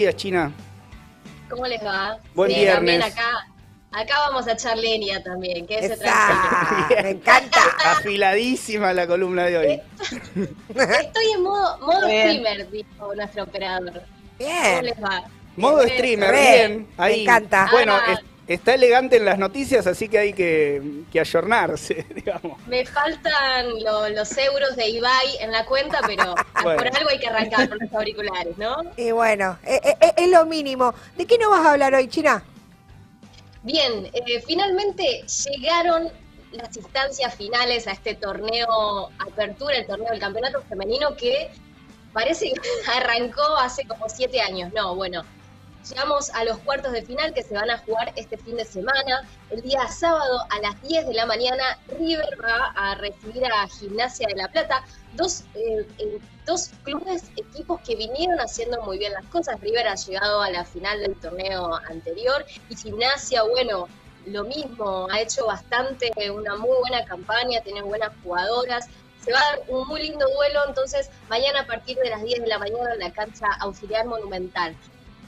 días, China. ¿Cómo les va? Buen Sí, viernes. También acá, acá vamos a echar leña también, que se Esa, me encanta. Afiladísima la columna de hoy. Estoy en modo, modo streamer, dijo nuestro operador. ¿Cómo Bien. les va? Modo streamer, Re, bien. me encanta. Bueno, Ah. Es- está elegante en las noticias, así que hay que, que ayornarse, digamos. Me faltan lo- los euros de Ibai en la cuenta, pero Bueno. por algo hay que arrancar por los auriculares, ¿no? Y bueno, eh, eh, eh, es lo mínimo. ¿De qué nos vas a hablar hoy, China? Bien, eh, finalmente llegaron las instancias finales a este torneo Apertura, el torneo del campeonato femenino que parece que arrancó hace como siete años. No, bueno, llegamos a los cuartos de final que se van a jugar este fin de semana. El día sábado a las 10 de la mañana, River va a recibir a Gimnasia de la Plata, dos, eh, dos clubes, equipos que vinieron haciendo muy bien las cosas. River ha llegado a la final del torneo anterior y Gimnasia, bueno, lo mismo, ha hecho bastante, una muy buena campaña, tiene buenas jugadoras. Se va a dar un muy lindo duelo, entonces mañana a partir de las 10 de la mañana en la cancha auxiliar monumental.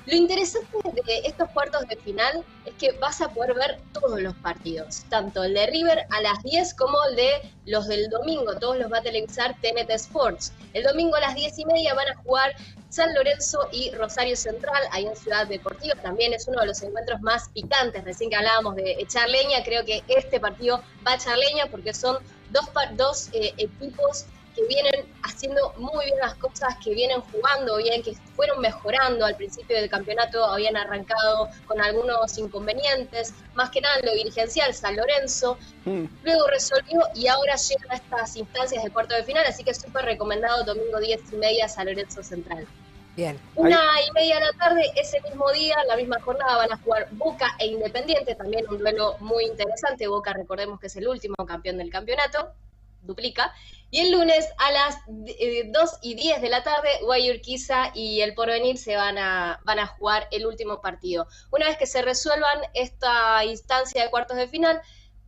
Lo interesante de estos cuartos de final es que vas a poder ver todos los partidos, tanto el de River a las 10 como el de los del domingo, todos los va a televisar TNT Sports. El domingo a las 10 y media van a jugar San Lorenzo y Rosario Central, ahí en Ciudad Deportiva. También es uno de los encuentros más picantes. Recién que hablábamos de echar leña, creo que este partido va a echar leña porque son dos, dos eh, equipos que vienen haciendo muy bien las cosas, que vienen jugando bien, que fueron mejorando al principio del campeonato, habían arrancado con algunos inconvenientes, más que nada en lo dirigencial, San Lorenzo, Mm. luego resolvió y ahora llegan a estas instancias de cuarto de final, así que súper recomendado domingo 10 y media San Lorenzo Central. Bien. Una y media de la tarde, ese mismo día, la misma jornada, van a jugar Boca e Independiente, también un duelo muy interesante. Boca, recordemos que es el último campeón del campeonato, duplica. Y el lunes a las eh, 2 y 10 de la tarde, Guayurquiza y el Porvenir se van a, van a jugar el último partido. Una vez que se resuelvan esta instancia de cuartos de final,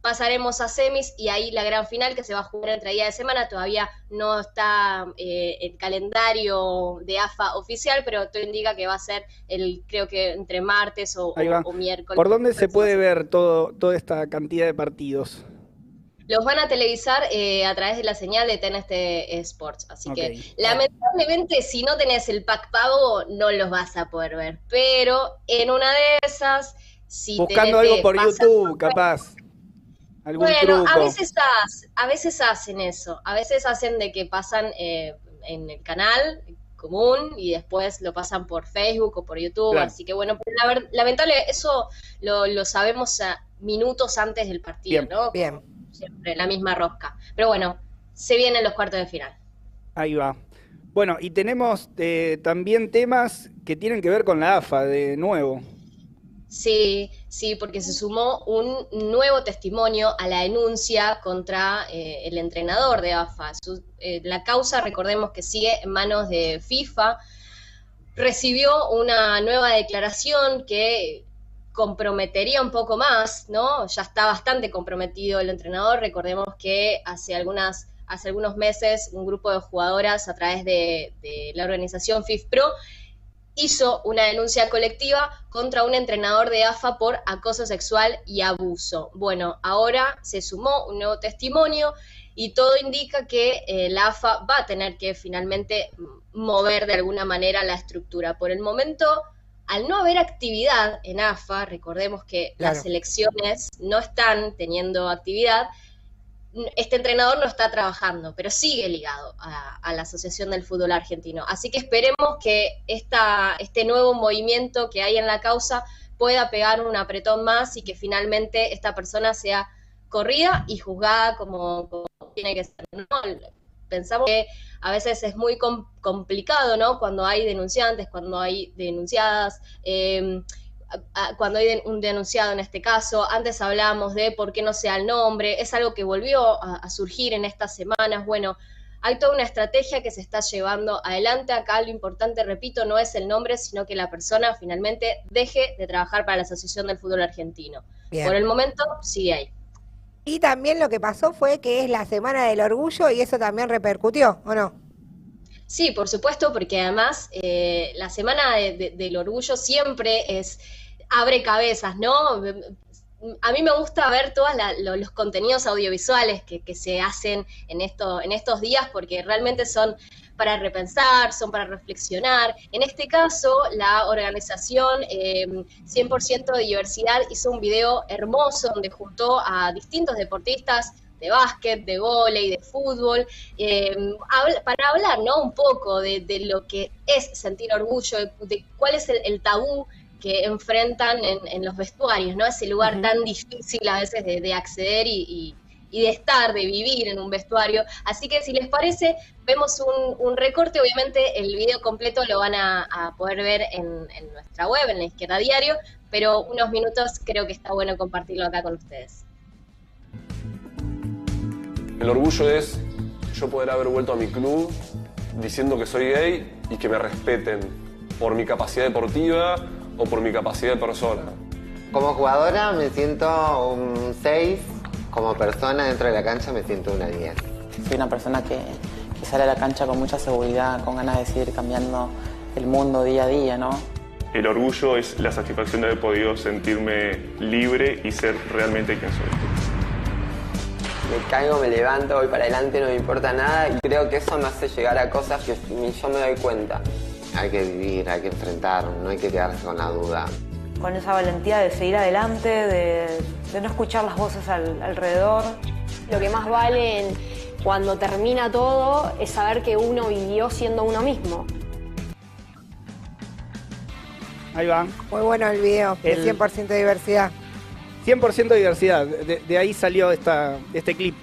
pasaremos a semis y ahí la gran final que se va a jugar entre día de semana. Todavía no está eh, el calendario de AFA oficial, pero todo indica que va a ser el, creo que entre martes o, o miércoles. ¿Por dónde se puede ver todo, toda esta cantidad de partidos? Los van a televisar eh, a través de la señal de TNT Sports. Así que lamentablemente si no tenés el pack pago no los vas a poder ver. Pero en una de esas, si Buscando TNT algo por YouTube, capaz. Algún Bueno, truco. a veces, a veces hacen eso, a veces hacen de que pasan eh, en el canal común y después lo pasan por Facebook o por YouTube, Claro. así que bueno, pero la ver- lamentable, eso lo, lo sabemos a minutos antes del partido, Bien, ¿no? bien. Siempre la misma rosca. Pero bueno, se vienen los cuartos de final. Ahí va. Bueno, y tenemos eh, también temas que tienen que ver con la AFA de nuevo. Sí, sí, porque se sumó un nuevo testimonio a la denuncia contra eh, el entrenador de AFA. Su- eh, la causa, recordemos que sigue en manos de FIFA, recibió una nueva declaración que comprometería un poco más, ¿no? Ya está bastante comprometido el entrenador. Recordemos que hace algunas hace algunos meses un grupo de jugadoras a través de, la organización FIFPro hizo una denuncia colectiva contra un entrenador de AFA por acoso sexual y abuso. Bueno, ahora se sumó un nuevo testimonio y todo indica que eh, la AFA va a tener que finalmente mover de alguna manera la estructura. Por el momento, al no haber actividad en AFA, recordemos que Claro. las elecciones no están teniendo actividad, este entrenador no está trabajando, pero sigue ligado a, a la Asociación del Fútbol Argentino. Así que esperemos que esta, este nuevo movimiento que hay en la causa pueda pegar un apretón más y que finalmente esta persona sea corrida y juzgada como, como tiene que ser. ¿no? Pensamos que a veces es muy com- complicado, ¿no? Cuando hay denunciantes, cuando hay denunciadas. eh, cuando hay un denunciado en este caso, antes hablábamos de por qué no sea el nombre, es algo que volvió a, a surgir en estas semanas, bueno, hay toda una estrategia que se está llevando adelante, acá lo importante, repito, no es el nombre, sino que la persona finalmente deje de trabajar para la Asociación del Fútbol Argentino. Bien. Por el momento sigue ahí. Y también lo que pasó fue que es la Semana del Orgullo y eso también repercutió, ¿o no? Sí, por supuesto, porque además eh, la Semana del Orgullo siempre es abre cabezas, ¿no? A mí me gusta ver todos los contenidos audiovisuales que, se hacen en, en estos días porque realmente son para repensar, son para reflexionar. En este caso, la organización 100% eh, de diversidad hizo un video hermoso donde juntó a distintos deportistas de básquet, de vóley, de fútbol, eh, para hablar ¿no? un poco de, lo que es sentir orgullo, de, cuál es el, tabú que enfrentan en, los vestuarios, ¿no? Ese lugar tan difícil a veces de, acceder y, de estar, de vivir en un vestuario. Así que si les parece, vemos un, recorte, obviamente el video completo lo van a, poder ver en, en, nuestra web, en la izquierda diario, pero unos minutos creo que está bueno compartirlo acá con ustedes. El orgullo es yo poder haber vuelto a mi club diciendo que soy gay y que me respeten por mi capacidad deportiva o por mi capacidad de persona. Como jugadora me siento un 6, como persona dentro de la cancha me siento una 10. Soy una persona que, que sale a la cancha con mucha seguridad, con ganas de seguir cambiando el mundo día a día, ¿no? El orgullo es la satisfacción de haber podido sentirme libre y ser realmente quien soy me caigo, me levanto, voy para adelante, no me importa nada y creo que eso me hace llegar a cosas que yo me doy cuenta. Hay que vivir, hay que enfrentar, no hay que quedarse con la duda. Con esa valentía de seguir adelante, de, no escuchar las voces alrededor. Lo que más vale cuando termina todo es saber que uno vivió siendo uno mismo. Ahí va. Muy bueno el video, el 100% de diversidad. 100% diversidad, de, ahí salió esta, este clip.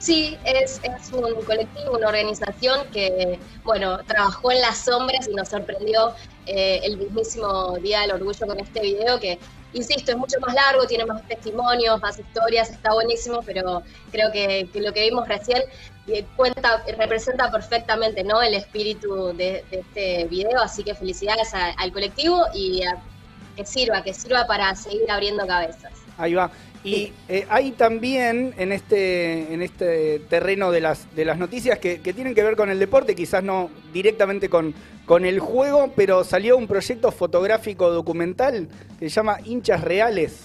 Sí, es, es, un colectivo, una organización que, bueno, trabajó en las sombras y nos sorprendió eh, el mismísimo Día del Orgullo con este video que, insisto, es mucho más largo, tiene más testimonios, más historias, está buenísimo, pero creo que, lo que vimos recién eh, cuenta, representa perfectamente ¿no? el espíritu de, este video, así que felicidades al colectivo y a que sirva, que sirva para seguir abriendo cabezas. Ahí va. Y eh, hay también en este, en este terreno de las, de las noticias que, tienen que ver con el deporte, quizás no directamente con, con el juego, pero salió un proyecto fotográfico documental que se llama Hinchas Reales.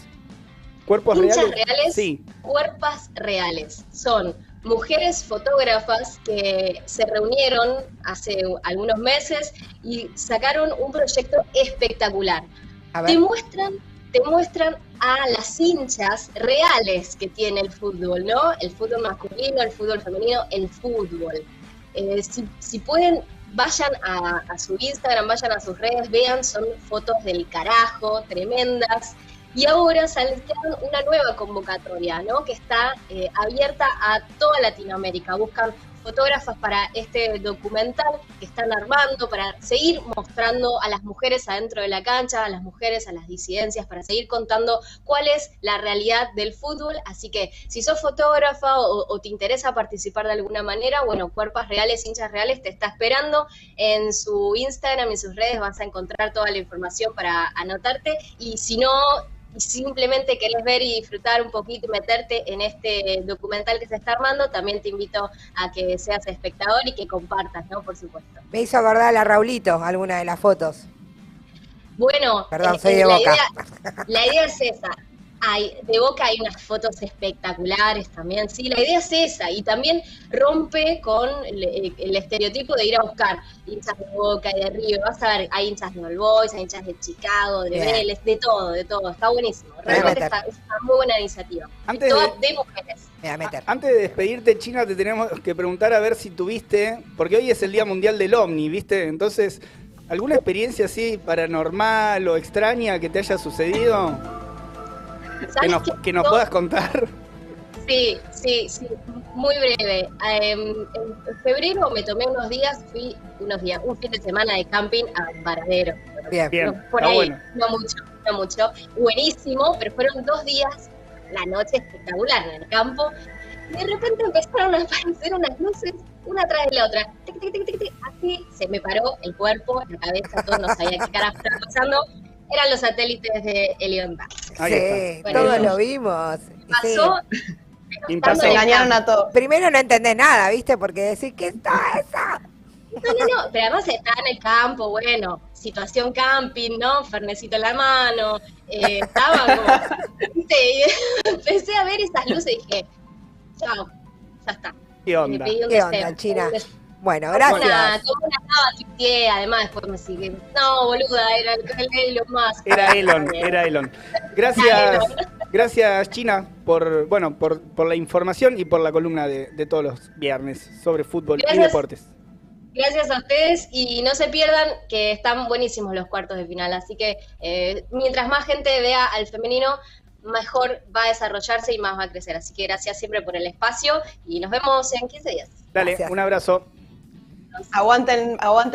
¿Cuerpos Hinchas reales? Sí. Cuerpas reales. Son mujeres fotógrafas que se reunieron hace algunos meses y sacaron un proyecto espectacular te muestran, te muestran a las hinchas reales que tiene el fútbol, ¿no? El fútbol masculino, el fútbol femenino, el fútbol. Eh, si, pueden, vayan a, su Instagram, vayan a sus redes, vean, son fotos del carajo, tremendas. Y ahora sale una nueva convocatoria, ¿no? Que está eh, abierta a toda Latinoamérica. Buscan fotógrafas para este documental que están armando, para seguir mostrando a las mujeres adentro de la cancha, a las mujeres, a las disidencias, para seguir contando cuál es la realidad del fútbol. Así que si sos fotógrafa o, te interesa participar de alguna manera, bueno, Cuerpas Reales, Hinchas Reales te está esperando. En su Instagram y sus redes vas a encontrar toda la información para anotarte. Y si no, y simplemente querés ver y disfrutar un poquito y meterte en este documental que se está armando, también te invito a que seas espectador y que compartas, ¿no? Por supuesto. Me hizo acordar a Raulito alguna de las fotos. Bueno, Perdón, soy de la, Idea, la idea es esa, hay, de Boca hay unas fotos espectaculares también, sí, la idea es esa, y también rompe con el, estereotipo de ir a buscar hinchas de Boca y de Río, vas a ver, hay hinchas de All Boys, hay hinchas de Chicago, de Vélez, de todo, de todo, está buenísimo, realmente está, es una muy buena iniciativa, Antes de, mujeres. Antes de despedirte, China, te tenemos que preguntar a ver si tuviste, porque hoy es el Día Mundial del OVNI, ¿viste? Entonces, ¿alguna experiencia así paranormal o extraña que te haya sucedido? Que nos, puedas contar. Sí, sí, sí, muy breve. Em, en febrero me tomé unos días, fui unos días, un fin de semana de camping a Varadero. Bien, bien. Por ahí, no mucho, no mucho. Buenísimo, pero fueron dos días, la noche espectacular en el campo. Y de repente empezaron a aparecer unas luces, una atrás de la otra. Así se me paró el cuerpo, la cabeza, todo no sabía qué carajo estaba pasando eran los satélites de Elion Sí, todos lo vimos. Pasó. Sí. Engañaron a todos. Primero no entendés nada, ¿viste? Porque decís, ¿qué está esa? No, no, no, pero además está en el campo, bueno, situación camping, ¿no? Fernecito en la mano, eh, estaba como, ¿viste? Y empecé a ver esas luces y dije, chao, ya está. ¿Qué onda? pedí un ¿Qué onda, China? Bueno, Una, gracias. como una cava tuiteé, además después me sigue. No, boluda, era el, el Elon Musk. Era Elon, era Elon. Gracias, Era gracias China por bueno por, por la información y por la columna de, de todos los viernes sobre fútbol y deportes. Gracias a ustedes y no se pierdan que están buenísimos los cuartos de final. Así que eh, mientras más gente vea al femenino, mejor va a desarrollarse y más va a crecer. Así que gracias siempre por el espacio y nos vemos en 15 días. Dale, Gracias. un abrazo. Aguanten, aguanten